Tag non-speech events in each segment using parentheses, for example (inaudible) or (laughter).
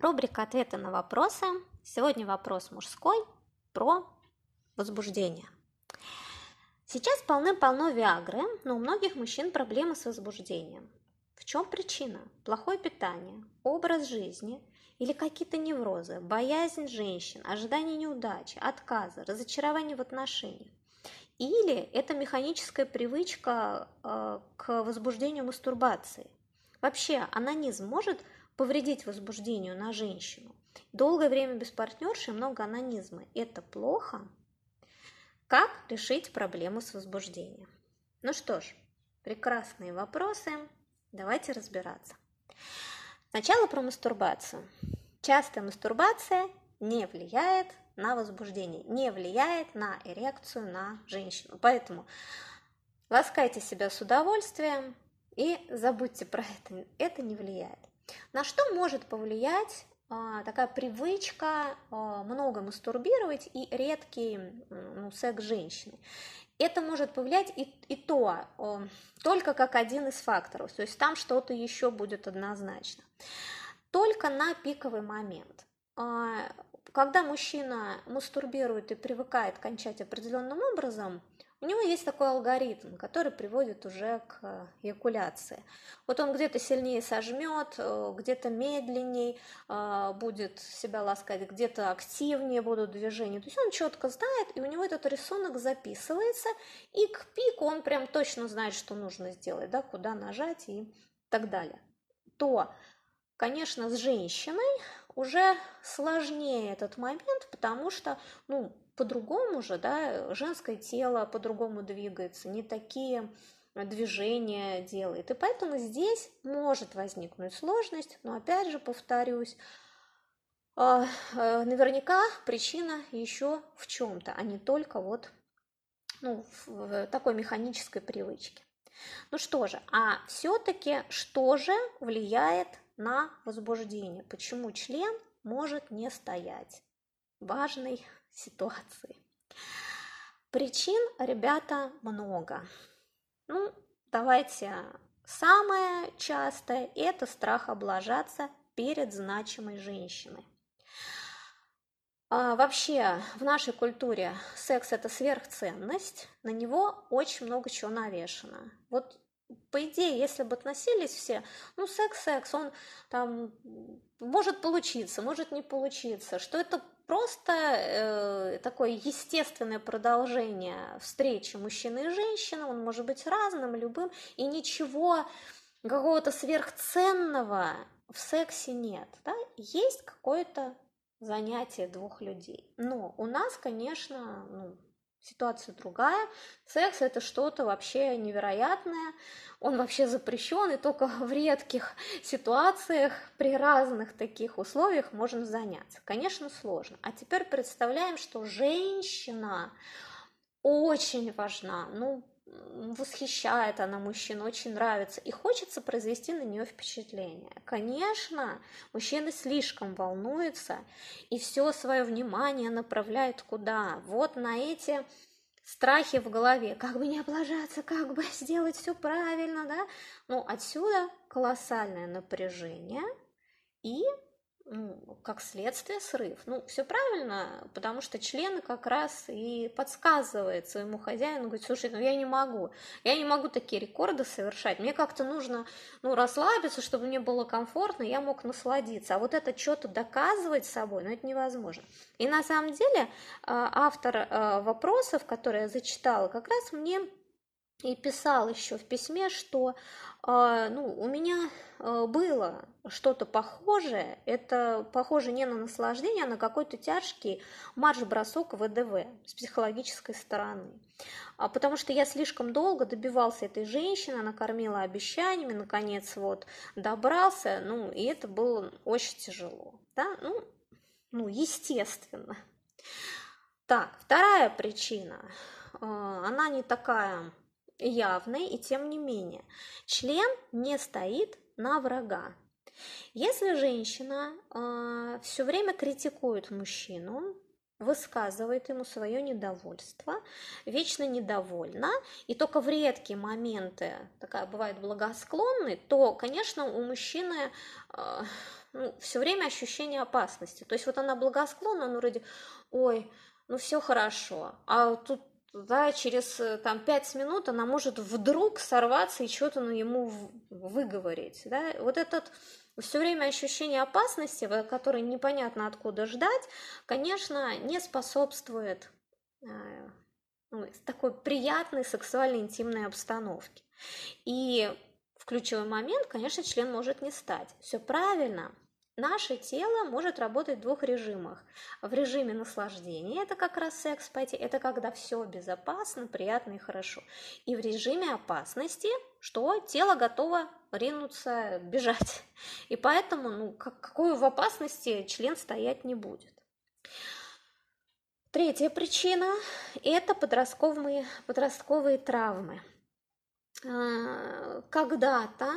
Рубрика «Ответы на вопросы». Сегодня вопрос мужской про возбуждение. Сейчас полны-полно Виагры, но у многих мужчин проблемы с возбуждением. В чем причина? Плохое питание, образ жизни или какие-то неврозы, боязнь женщин, ожидание неудачи, отказа, разочарование в отношениях. Или это механическая привычка э, к возбуждению мастурбации. Вообще, анонизм может повредить возбуждению на женщину. Долгое время без партнерши много анонизма. Это плохо? Как решить проблему с возбуждением? Ну что ж, прекрасные вопросы. Давайте разбираться. Сначала про мастурбацию. Частая мастурбация не влияет на возбуждение, не влияет на эрекцию на женщину. Поэтому ласкайте себя с удовольствием и забудьте про это. Это не влияет. На что может повлиять а, такая привычка а, много мастурбировать и редкий ну, секс женщины? Это может повлиять и, и то, а, только как один из факторов, то есть там что-то еще будет однозначно. Только на пиковый момент. Когда мужчина мастурбирует и привыкает кончать определенным образом, у него есть такой алгоритм, который приводит уже к э, эякуляции. Вот он где-то сильнее сожмет, э, где-то медленнее э, будет себя ласкать, где-то активнее будут движения. То есть он четко знает, и у него этот рисунок записывается, и к пику он прям точно знает, что нужно сделать, да, куда нажать и так далее. То, конечно, с женщиной уже сложнее этот момент, потому что, ну, по-другому же, да, женское тело по-другому двигается, не такие движения делает. И поэтому здесь может возникнуть сложность, но опять же повторюсь, а, а, наверняка причина еще в чем-то, а не только вот ну, в такой механической привычке. Ну что же, а все-таки что же влияет на возбуждение? Почему член может не стоять? Важный ситуации. Причин, ребята, много. Ну, давайте самое частое – это страх облажаться перед значимой женщиной. А, вообще, в нашей культуре секс – это сверхценность, на него очень много чего навешено. Вот по идее, если бы относились все, ну, секс-секс, он там может получиться, может не получиться, что это просто э, такое естественное продолжение встречи мужчины и женщины, он может быть разным, любым, и ничего какого-то сверхценного в сексе нет. Да? Есть какое-то занятие двух людей. Но у нас, конечно, ну, ситуация другая. Секс это что-то вообще невероятное. Он вообще запрещен, и только (laughs) в редких ситуациях при разных таких условиях можно заняться. Конечно, сложно. А теперь представляем, что женщина очень важна. Ну, восхищает она мужчину, очень нравится, и хочется произвести на нее впечатление. Конечно, мужчина слишком волнуется и все свое внимание направляет куда? Вот на эти страхи в голове, как бы не облажаться, как бы (laughs) сделать все правильно, да? Ну, отсюда колоссальное напряжение и ну, как следствие срыв. Ну, все правильно, потому что член как раз и подсказывает своему хозяину, говорит, слушай, ну я не могу, я не могу такие рекорды совершать, мне как-то нужно, ну, расслабиться, чтобы мне было комфортно, я мог насладиться, а вот это что-то доказывать собой, ну, это невозможно. И на самом деле а, автор а, вопросов, которые я зачитала, как раз мне и писал еще в письме, что э, ну, у меня э, было что-то похожее, это похоже не на наслаждение, а на какой-то тяжкий марш-бросок ВДВ с психологической стороны. А, потому что я слишком долго добивался этой женщины, она кормила обещаниями, наконец вот добрался, ну, и это было очень тяжело, да, ну, ну естественно. Так, вторая причина, э, она не такая явной, и тем не менее, член не стоит на врага. Если женщина э, все время критикует мужчину, высказывает ему свое недовольство, вечно недовольна, и только в редкие моменты такая бывает благосклонной, то, конечно, у мужчины э, ну, все время ощущение опасности. То есть вот она благосклонна, ну, вроде, ой, ну, все хорошо, а тут да, через э, там пять минут она может вдруг сорваться и что-то ну, ему выговорить, да, вот этот все время ощущение опасности, которое непонятно откуда ждать, конечно, не способствует э, ну, такой приятной сексуальной интимной обстановке. И в ключевой момент, конечно, член может не стать. Все правильно, Наше тело может работать в двух режимах. В режиме наслаждения, это как раз секс пойти, это когда все безопасно, приятно и хорошо. И в режиме опасности, что тело готово ринуться, бежать. И поэтому, ну, как, какой в опасности член стоять не будет. Третья причина – это подростковые, подростковые травмы. А, когда-то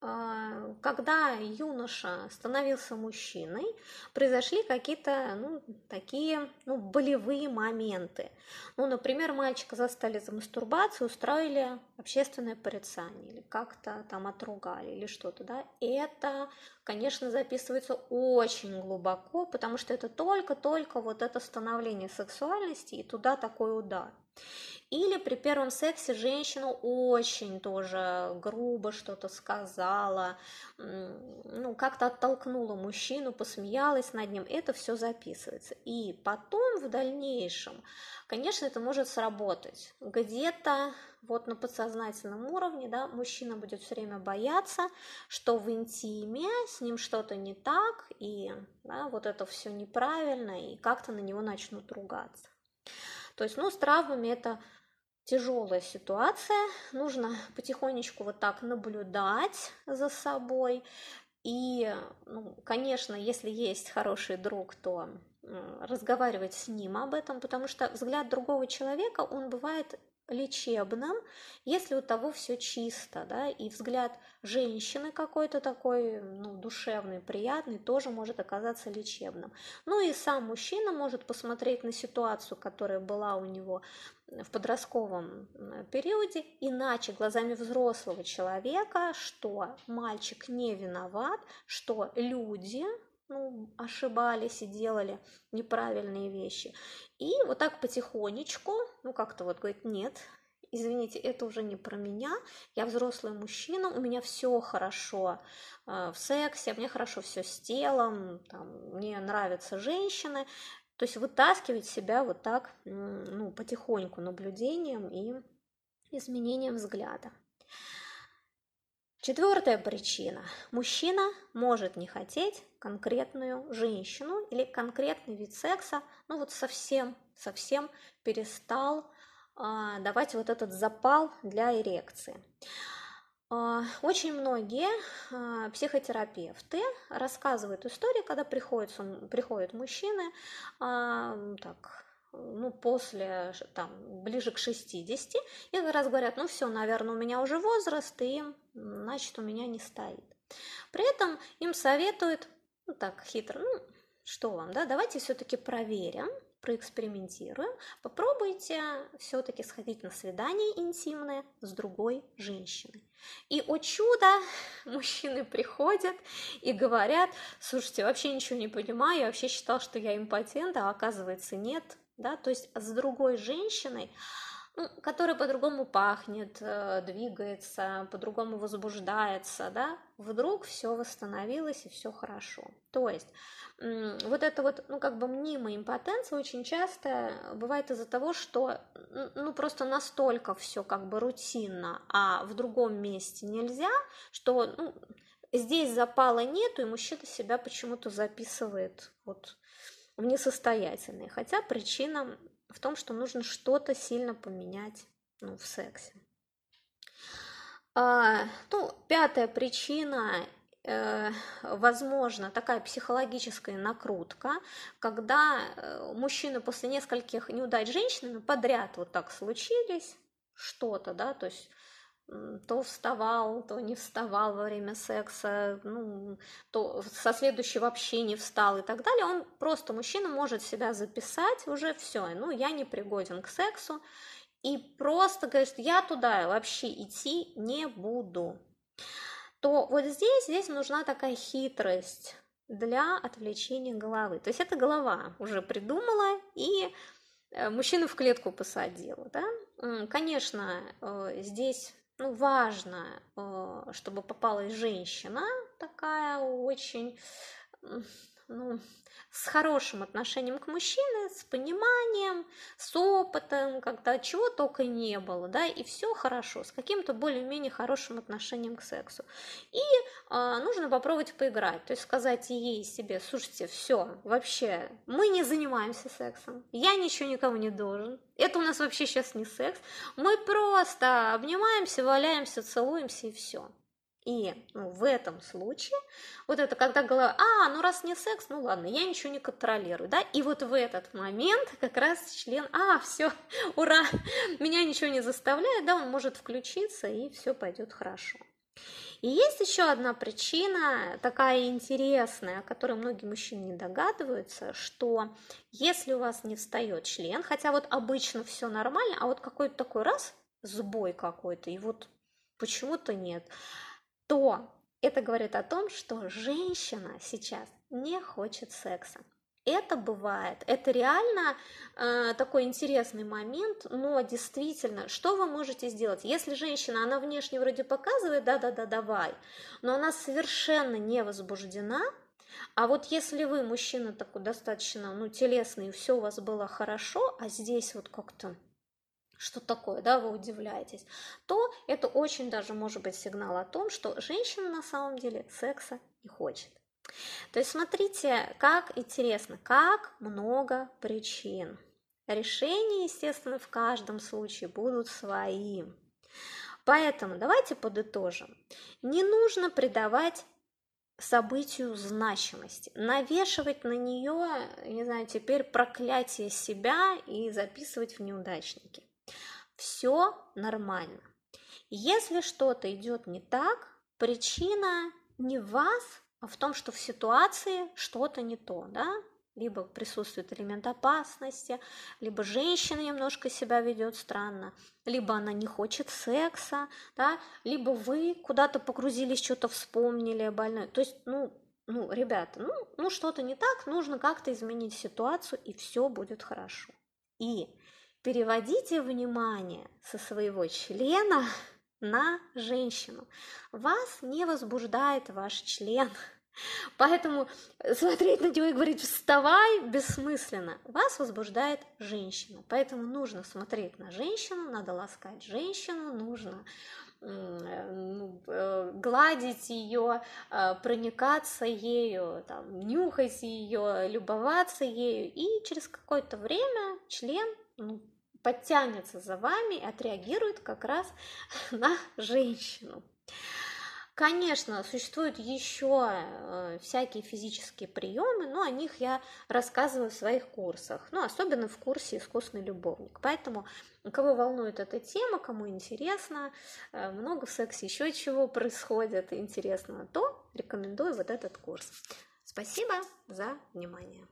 когда юноша становился мужчиной, произошли какие-то ну, такие ну, болевые моменты. Ну, например, мальчика застали за мастурбацию, устроили общественное порицание или как-то там отругали или что-то. Да? Это, конечно, записывается очень глубоко, потому что это только-только вот это становление сексуальности и туда такой удар. Или при первом сексе женщина очень тоже грубо что-то сказала, ну, как-то оттолкнула мужчину, посмеялась над ним. Это все записывается. И потом в дальнейшем, конечно, это может сработать. Где-то вот на подсознательном уровне, да, мужчина будет все время бояться, что в интиме с ним что-то не так, и да, вот это все неправильно, и как-то на него начнут ругаться. То есть, ну, с травмами это тяжелая ситуация, нужно потихонечку вот так наблюдать за собой. И, ну, конечно, если есть хороший друг, то разговаривать с ним об этом, потому что взгляд другого человека, он бывает лечебным, если у того все чисто, да, и взгляд женщины какой-то такой, ну, душевный, приятный, тоже может оказаться лечебным. Ну и сам мужчина может посмотреть на ситуацию, которая была у него в подростковом периоде, иначе глазами взрослого человека, что мальчик не виноват, что люди, ну, ошибались и делали неправильные вещи. И вот так потихонечку, ну как-то вот говорит, нет, извините, это уже не про меня, я взрослый мужчина, у меня все хорошо э, в сексе, мне хорошо все с телом, там, мне нравятся женщины. То есть вытаскивать себя вот так, ну, потихоньку наблюдением и изменением взгляда. Четвертая причина. Мужчина может не хотеть конкретную женщину или конкретный вид секса, ну вот совсем, совсем перестал а, давать вот этот запал для эрекции. А, очень многие а, психотерапевты рассказывают истории, когда приходят, приходят мужчины, а, так, ну, после, там, ближе к 60, и как раз говорят, ну, все, наверное, у меня уже возраст, и, значит, у меня не стоит. При этом им советуют, ну, так, хитро, ну, что вам, да, давайте все-таки проверим, проэкспериментируем, попробуйте все-таки сходить на свидание интимное с другой женщиной. И, о чудо, (laughs) мужчины приходят и говорят, слушайте, вообще ничего не понимаю, я вообще считал, что я импотент, а оказывается нет, да, то есть с другой женщиной, ну, которая по-другому пахнет, э, двигается, по-другому возбуждается, да, вдруг все восстановилось и все хорошо. То есть вот это вот, ну, как бы мнимая импотенция очень часто бывает из-за того, что, ну, просто настолько все как бы рутинно, а в другом месте нельзя, что, ну, здесь запала нету, и мужчина себя почему-то записывает. Вот в несостоятельные, хотя причина в том, что нужно что-то сильно поменять ну, в сексе. А, ну, пятая причина Э, возможно такая психологическая накрутка, когда э, мужчины после нескольких неудач женщинами подряд вот так случились, что-то, да, то есть то вставал, то не вставал во время секса, ну, то со следующей вообще не встал и так далее, он просто, мужчина может себя записать уже все, ну, я не пригоден к сексу, и просто говорит, я туда вообще идти не буду. то вот здесь, здесь нужна такая хитрость для отвлечения головы. То есть это голова уже придумала и э, мужчину в клетку посадила. Да? Конечно, э, здесь ну, важно, э, чтобы попалась женщина такая очень ну, с хорошим отношением к мужчине, с пониманием, с опытом, когда чего только не было, да, и все хорошо, с каким-то более-менее хорошим отношением к сексу. И э, нужно попробовать поиграть, то есть сказать ей себе, слушайте, все, вообще, мы не занимаемся сексом, я ничего никому не должен, это у нас вообще сейчас не секс, мы просто обнимаемся, валяемся, целуемся и все. И ну, в этом случае, вот это когда голова, а, ну раз не секс, ну ладно, я ничего не контролирую, да, и вот в этот момент как раз член, а, все, (laughs) ура, меня ничего не заставляет, да, он может включиться, и все пойдет хорошо. И есть еще одна причина, такая интересная, о которой многие мужчины не догадываются, что если у вас не встает член, хотя вот обычно все нормально, а вот какой-то такой раз, сбой какой-то, и вот почему-то нет, то это говорит о том, что женщина сейчас не хочет секса. Это бывает, это реально э, такой интересный момент, но действительно, что вы можете сделать? Если женщина, она внешне вроде показывает, да-да-да, давай, но она совершенно не возбуждена, а вот если вы, мужчина, такой достаточно, ну, телесный, все у вас было хорошо, а здесь вот как-то что такое, да, вы удивляетесь, то это очень даже может быть сигнал о том, что женщина на самом деле секса не хочет. То есть смотрите, как интересно, как много причин. Решения, естественно, в каждом случае будут своим. Поэтому давайте подытожим. Не нужно придавать событию значимости, навешивать на нее, не знаю, теперь проклятие себя и записывать в неудачники. Все нормально. Если что-то идет не так, причина не в вас, а в том, что в ситуации что-то не то, да? Либо присутствует элемент опасности, либо женщина немножко себя ведет странно, либо она не хочет секса, да? либо вы куда-то погрузились, что-то вспомнили больной. То есть, ну, ну, ребята, ну, ну что-то не так, нужно как-то изменить ситуацию, и все будет хорошо. И переводите внимание со своего члена (laughs) на женщину. Вас не возбуждает ваш член. (laughs) Поэтому смотреть на него и говорить «вставай» бессмысленно. Вас возбуждает женщина. Поэтому нужно смотреть на женщину, надо ласкать женщину, нужно ну, э, гладить ее, э, проникаться ею, там, нюхать ее, любоваться ею. И через какое-то время член ну, подтянется за вами и отреагирует как раз (laughs) на женщину. Конечно, существуют еще э, всякие физические приемы, но о них я рассказываю в своих курсах, ну, особенно в курсе «Искусный любовник». Поэтому, кого волнует эта тема, кому интересно, э, много в сексе еще чего происходит интересного, то рекомендую вот этот курс. Спасибо за внимание.